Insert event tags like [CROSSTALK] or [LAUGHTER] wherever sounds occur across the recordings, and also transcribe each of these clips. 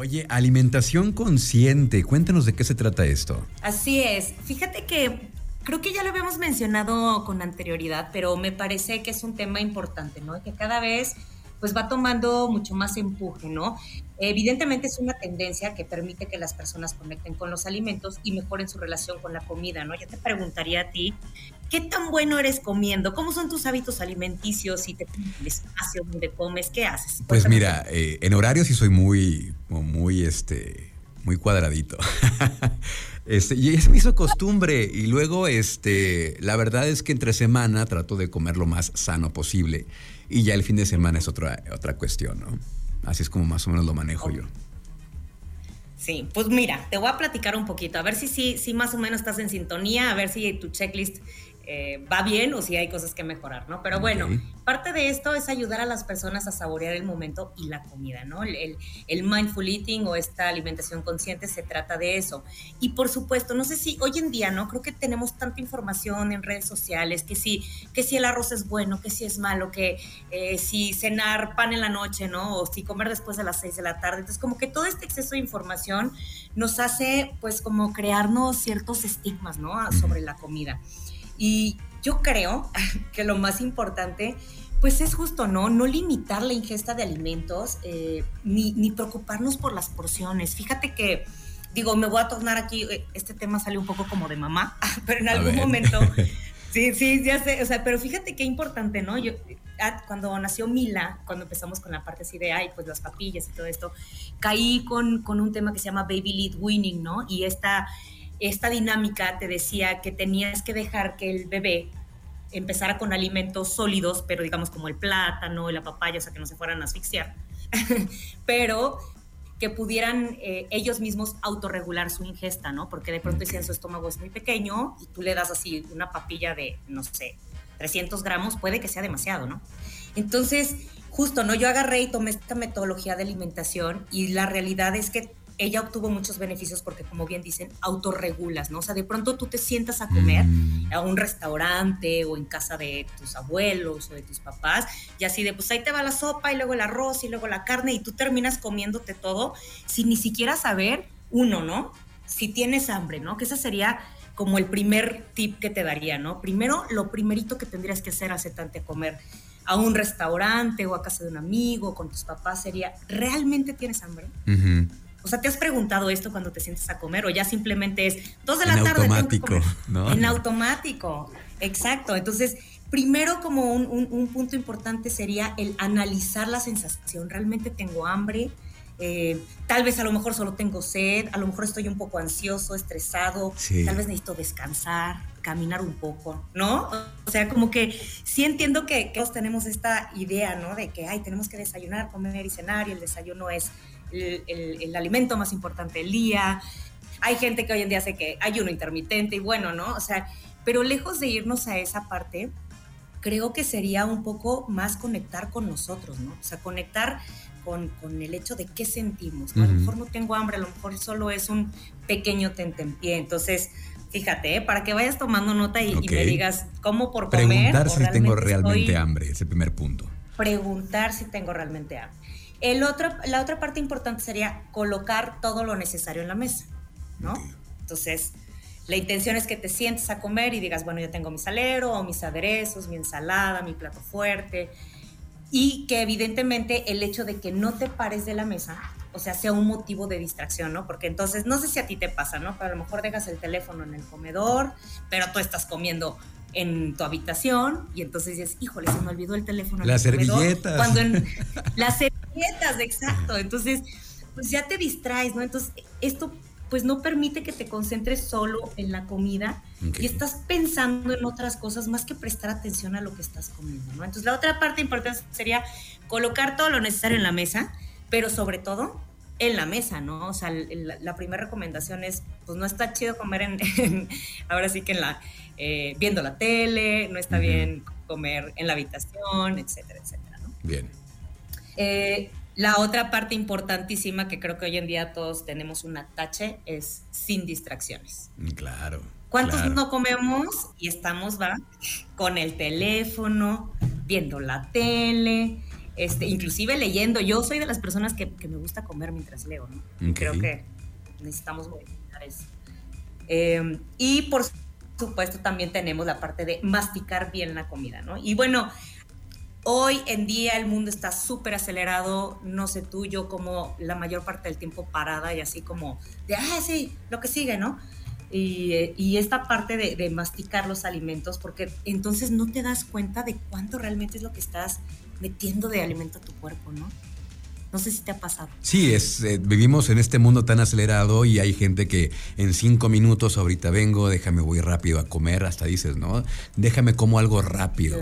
Oye, alimentación consciente, cuéntanos de qué se trata esto. Así es, fíjate que creo que ya lo habíamos mencionado con anterioridad, pero me parece que es un tema importante, ¿no? Que cada vez pues va tomando mucho más empuje, ¿no? Evidentemente es una tendencia que permite que las personas conecten con los alimentos y mejoren su relación con la comida, ¿no? Yo te preguntaría a ti, ¿qué tan bueno eres comiendo? ¿Cómo son tus hábitos alimenticios? Si te el espacio donde comes, ¿qué haces? Pues mira, eh, en horario sí soy muy, muy, este, muy cuadradito. [LAUGHS] Este, y eso me hizo costumbre. Y luego, este, la verdad es que entre semana trato de comer lo más sano posible. Y ya el fin de semana es otra, otra cuestión, ¿no? Así es como más o menos lo manejo yo. Sí, pues mira, te voy a platicar un poquito, a ver si, si, si más o menos estás en sintonía, a ver si tu checklist eh, va bien o si hay cosas que mejorar, ¿no? Pero bueno, parte de esto es ayudar a las personas a saborear el momento y la comida, ¿no? El, el, mindful eating o esta alimentación consciente se trata de eso. Y por supuesto, no sé si hoy en día, ¿no? Creo que tenemos tanta información en redes sociales, que si, que si el arroz es bueno, que si es malo, que eh, si cenar pan en la noche, ¿no? O si comer después de las seis de la tarde. Entonces, como que todo este exceso de información nos hace, pues, como crearnos ciertos estigmas, ¿no? Sobre la comida. Y yo creo [LAUGHS] que lo más importante, pues es justo, ¿no? No limitar la ingesta de alimentos, eh, ni, preocuparnos por las porciones. Fíjate que, digo, me voy a tornar aquí, eh, este tema sale un poco como de mamá, [LAUGHS] pero en algún momento, [LAUGHS] sí, sí, ya sé, o sea, pero fíjate qué importante, ¿no? Yo, ah, cuando nació Mila, cuando empezamos con la parte así de, ay, pues las papillas y todo esto, caí con, con un tema que se llama Baby Lead Winning, ¿no? Y esta esta dinámica te decía que tenías que dejar que el bebé empezara con alimentos sólidos, pero digamos como el plátano y la papaya, o sea, que no se fueran a asfixiar, [LAUGHS] pero que pudieran eh, ellos mismos autorregular su ingesta, ¿no? Porque de pronto decían su estómago es muy pequeño y tú le das así una papilla de, no sé, 300 gramos, puede que sea demasiado, ¿no? Entonces, justo, ¿no? Yo agarré y tomé esta metodología de alimentación y la realidad es que ella obtuvo muchos beneficios porque, como bien dicen, autorregulas, ¿no? O sea, de pronto tú te sientas a comer mm. a un restaurante o en casa de tus abuelos o de tus papás y así de, pues ahí te va la sopa y luego el arroz y luego la carne y tú terminas comiéndote todo sin ni siquiera saber, uno, ¿no? Si tienes hambre, ¿no? Que ese sería como el primer tip que te daría, ¿no? Primero, lo primerito que tendrías que hacer hace tanto comer a un restaurante o a casa de un amigo con tus papás sería, ¿realmente tienes hambre? O sea, ¿te has preguntado esto cuando te sientes a comer o ya simplemente es dos de la tarde? Automático, ¿no? En automático, exacto. Entonces, primero como un, punto importante sería el analizar la sensación. ¿Realmente tengo hambre? Eh, tal vez a lo mejor solo tengo sed, a lo mejor estoy un poco ansioso, estresado, tal vez necesito descansar, caminar un poco, ¿no? O sea, como que sí entiendo que, que todos tenemos esta idea, ¿no? De que, ay, tenemos que desayunar, comer y cenar y el desayuno es el, alimento más importante del día. Hay gente que hoy en día hace que hay uno intermitente y bueno, ¿no? O sea, pero lejos de irnos a esa parte, creo que sería un poco más conectar con nosotros, ¿no? O sea, conectar con, con el hecho de qué sentimos. A lo mejor no tengo hambre, a lo mejor solo es un pequeño tentempié. Entonces, fíjate, ¿eh? para que vayas tomando nota y, me digas cómo por comer. Preguntar si tengo realmente hambre, es el primer punto. Preguntar si tengo realmente hambre. El otro, la otra parte importante sería colocar todo lo necesario en la mesa, ¿no? Entonces, la intención es que te sientes a comer y digas, bueno, ya tengo mi salero o mis aderezos, mi ensalada, mi plato fuerte. Y que evidentemente el hecho de que no te pares de la mesa, o sea, sea un motivo de distracción, ¿no? Porque entonces, no sé si a ti te pasa, ¿no? Pero a lo mejor dejas el teléfono en el comedor, pero tú estás comiendo en tu habitación y entonces dices, híjole, se me olvidó el teléfono. Las servilletas. Cuando en, [LAUGHS] las servilletas, exacto. Entonces, pues ya te distraes, ¿no? Entonces, esto pues no permite que te concentres solo en la comida y estás pensando en otras cosas más que prestar atención a lo que estás comiendo, ¿no? Entonces, la otra parte importante sería colocar todo lo necesario en la mesa, pero sobre todo en la mesa, ¿no? O sea, la, primera recomendación es, pues no está chido comer [LAUGHS] en, ahora sí que en la, eh, viendo la tele, no está bien comer en la habitación, etcétera, etcétera, ¿no? Bien. Eh, la otra parte importantísima que creo que hoy en día todos tenemos un atache es sin distracciones. Claro. ¿Cuántos no comemos y estamos, va, con el teléfono, viendo la tele, este, inclusive leyendo. Yo soy de las personas que, me gusta comer mientras leo, ¿no? Creo que necesitamos modificar eso. Em, y por supuesto también tenemos la parte de masticar bien la comida, ¿no? Y bueno, hoy en día el mundo está súper acelerado, no sé tú, yo como la mayor parte del tiempo parada y así como de, ah, sí, lo que sigue, ¿no? Y, esta parte de, de, masticar los alimentos, porque entonces no te das cuenta de cuánto realmente es lo que estás metiendo de alimento a tu cuerpo, ¿no? No sé si te ha pasado. Sí, es, eh, vivimos en este mundo tan acelerado y hay gente que en cinco minutos ahorita vengo, déjame voy rápido a comer, hasta dices, ¿no? Déjame como algo rápido.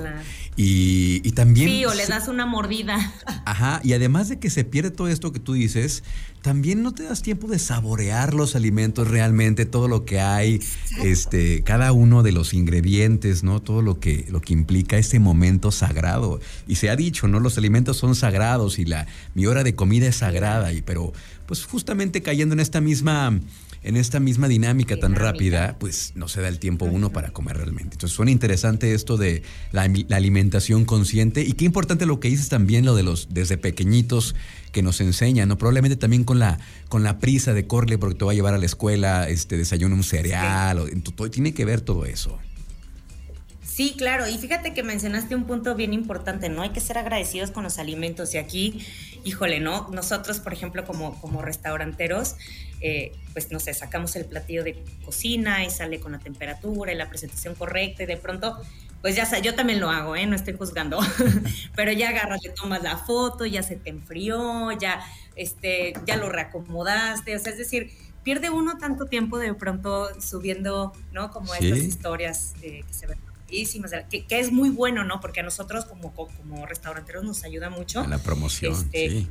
Y, y, también... Sí, o le das una mordida. Ajá, y además de que se pierde todo esto que tú dices, también no te das tiempo de saborear los alimentos realmente, todo lo que hay, este, cada uno de los ingredientes, ¿no? Todo lo que, lo que implica ese momento sagrado. Y se ha dicho, ¿no? Los alimentos son sagrados y la, mi hora de comida es sagrada, y, pero pues justamente cayendo en esta misma en esta misma dinámica, tan rápida, pues no se da el tiempo uno para comer realmente. Entonces suena interesante esto de la, alimentación consciente y qué importante lo que dices también, lo de los desde pequeñitos que nos enseñan, ¿no? Probablemente también con la, con la prisa de corle porque te va a llevar a la escuela, este, desayuno un cereal, o, tiene que ver todo eso. Sí, claro, y fíjate que mencionaste un punto bien importante, ¿no? Hay que ser agradecidos con los alimentos y aquí, híjole, ¿no? Nosotros, por ejemplo, como, como restauranteros, eh, pues no sé, sacamos el platillo de cocina y sale con la temperatura y la presentación correcta y de pronto, pues ya sé, yo también lo hago, ¿eh? No estoy juzgando, [LAUGHS] pero ya agarras, le tomas la foto, ya se te enfrió, ya, este, ya lo reacomodaste, o sea, es decir, pierde uno tanto tiempo de pronto subiendo, ¿no? Como estas historias eh, que se ven que, que, es muy bueno, ¿no? Porque a nosotros como, como restauranteros nos ayuda mucho. A la promoción, este, sí.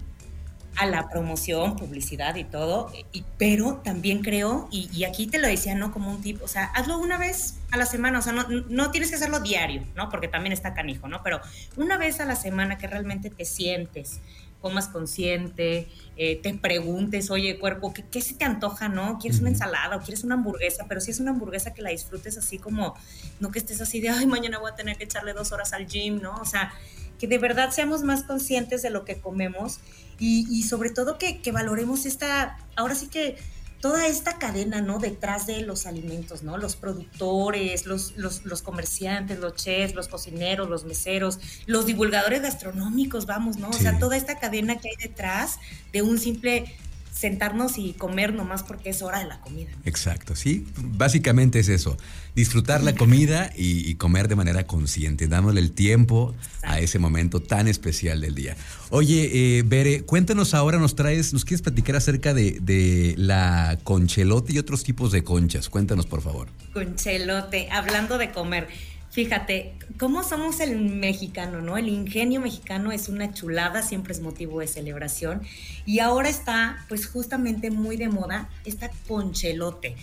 A la promoción, publicidad y todo, y, pero también creo, y, aquí te lo decía, ¿no? Como un tipo, o sea, hazlo una vez a la semana, o sea, no, no tienes que hacerlo diario, ¿no? Porque también está canijo, ¿no? Pero una vez a la semana que realmente te sientes, comas consciente, eh, te preguntes, oye, cuerpo, ¿qué, ¿qué, se te antoja, no? ¿Quieres una ensalada o quieres una hamburguesa? Pero si es una hamburguesa que la disfrutes así como, no que estés así de, ay, mañana voy a tener que echarle dos horas al gym, ¿no? O sea, que de verdad seamos más conscientes de lo que comemos y, y sobre todo que, que valoremos esta, ahora sí que toda esta cadena, ¿no? Detrás de los alimentos, ¿no? Los productores, los, los, comerciantes, los chefs, los cocineros, los meseros, los divulgadores gastronómicos, vamos, ¿no? O sea, toda esta cadena que hay detrás de un simple sentarnos y comer nomás porque es hora de la comida. Exacto, sí, básicamente es eso, disfrutar la comida y, comer de manera consciente, dándole el tiempo a ese momento tan especial del día. Oye, eh, Bere, cuéntanos ahora, nos traes, nos quieres platicar acerca de, de la conchelote y otros tipos de conchas, cuéntanos por favor. Conchelote, hablando de comer. Fíjate, ¿cómo somos el mexicano, no? El ingenio mexicano es una chulada, siempre es motivo de celebración. Y ahora está, pues justamente muy de moda, esta conchelote.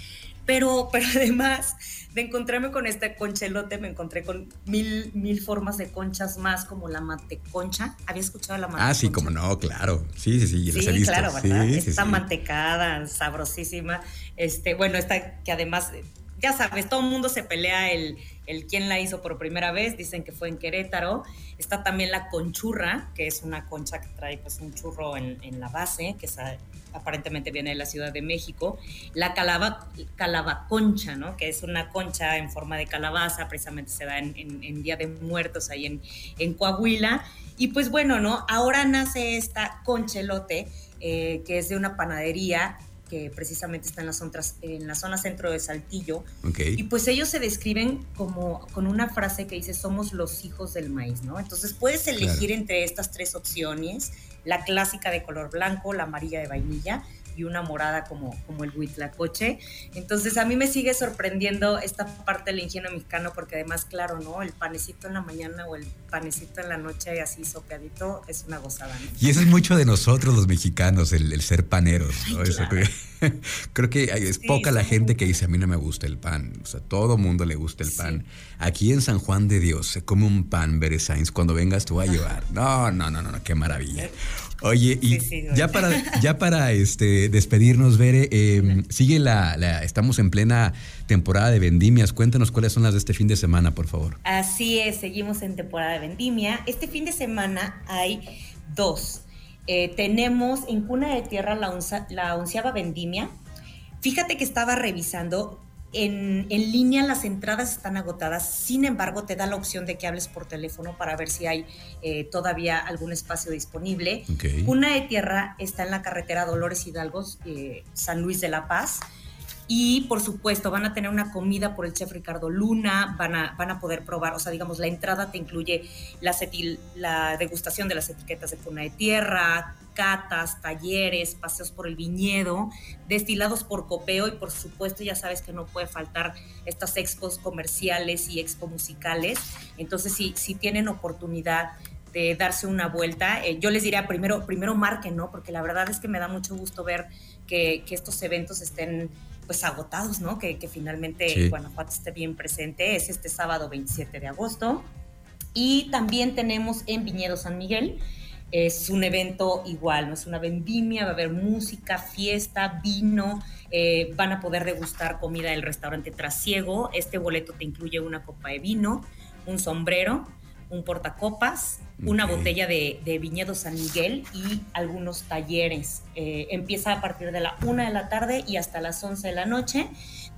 Pero, pero [LAUGHS] además de encontrarme con este conchelote, me encontré con mil, mil formas de conchas más, como la manteconcha. ¿Había escuchado la manteconcha? Ah, sí, como no, claro. Sí, sí, sí, sí, he claro, ¿verdad? está mantecada, sabrosísima. Este, bueno, esta que además ya sabes, todo el mundo se pelea el, el quién la hizo por primera vez, dicen que fue en Querétaro. Está también la conchurra, que es una concha que trae pues un churro en, la base, que aparentemente viene de la Ciudad de México. La calaba, calabaconcha, ¿no? que es una concha en forma de calabaza, precisamente se da en, Día de Muertos ahí en, en Coahuila. Y pues bueno, ¿no? Ahora nace esta conchelote, eh, que es de una panadería que precisamente está en la, zona, en la zona centro de Saltillo. Y pues ellos se describen como con una frase que dice, somos los hijos del maíz, ¿no? Entonces puedes elegir entre estas tres opciones, la clásica de color blanco, la amarilla de vainilla y una morada como, como el huitlacoche. Entonces a mí me sigue sorprendiendo esta parte del ingenio mexicano porque además, claro, ¿no? El panecito en la mañana o el panecito en la noche así sopeadito es una gozada. Y eso es mucho de nosotros los mexicanos, el, ser paneros. ¿no? [LAUGHS] creo que es poca la gente que dice a mí no me gusta el pan. O sea, todo mundo le gusta el pan. Aquí en San Juan de Dios se come un pan, Bere Cuando vengas tú a llevar. No, no, no, no, qué maravilla. Oye, y ya para, ya [LAUGHS] para este, despedirnos, Bere, em, sigue la, estamos en plena temporada de vendimias. Cuéntanos cuáles son las de este fin de semana, por favor. Así es, seguimos en temporada de vendimia. Este fin de semana hay Dos, eh, tenemos en Cuna de Tierra la, la onceava vendimia. Fíjate que estaba revisando, en, línea las entradas están agotadas, sin embargo te da la opción de que hables por teléfono para ver si hay eh, todavía algún espacio disponible. Cuna de Tierra está en la carretera Dolores Hidalgo, eh, San Luis de la Paz. Y por supuesto, van a tener una comida por el chef Ricardo Luna, van a, van a poder probar, o sea, digamos, la entrada te incluye la, la degustación de las etiquetas de cuna de tierra, catas, talleres, paseos por el viñedo, destilados por copeo y por supuesto ya sabes que no puede faltar estas expos comerciales y expo musicales. Entonces, si, si tienen oportunidad de darse una vuelta, eh, yo les diría primero, primero marquen, ¿no? Porque la verdad es que me da mucho gusto ver que, que estos eventos estén pues agotados, ¿no? Que, finalmente Guanajuato esté bien presente. Es este sábado 27 de agosto. Y también tenemos en Viñedo San Miguel, es un evento igual, ¿no? Es una vendimia, va a haber música, fiesta, vino, eh, van a poder degustar comida del restaurante Trasiego. Este boleto te incluye una copa de vino, un sombrero, un portacopas, una botella de, Viñedo San Miguel y algunos talleres. Eh, empieza a partir de la una de la tarde y hasta las 11 de la noche.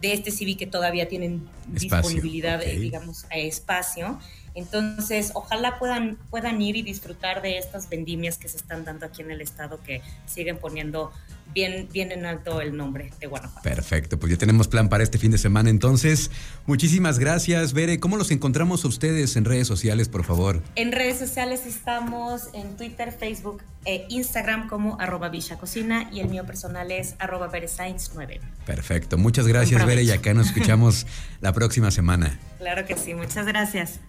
De este sí vi que todavía tienen disponibilidad, eh, digamos, a espacio. Entonces, ojalá puedan, puedan ir y disfrutar de estas vendimias que se están dando aquí en el estado, que siguen poniendo bien, bien en alto el nombre de Guanajuato. Perfecto, pues ya tenemos plan para este fin de semana. Entonces, muchísimas gracias, Bere. ¿Cómo los encontramos a ustedes en redes sociales, por favor? En redes sociales estamos en Twitter, Facebook e Instagram como arroba Cocina y el mío personal es arroba 9. Perfecto, muchas gracias, Bere, y acá nos escuchamos [LAUGHS] la próxima semana. Claro que sí, muchas gracias.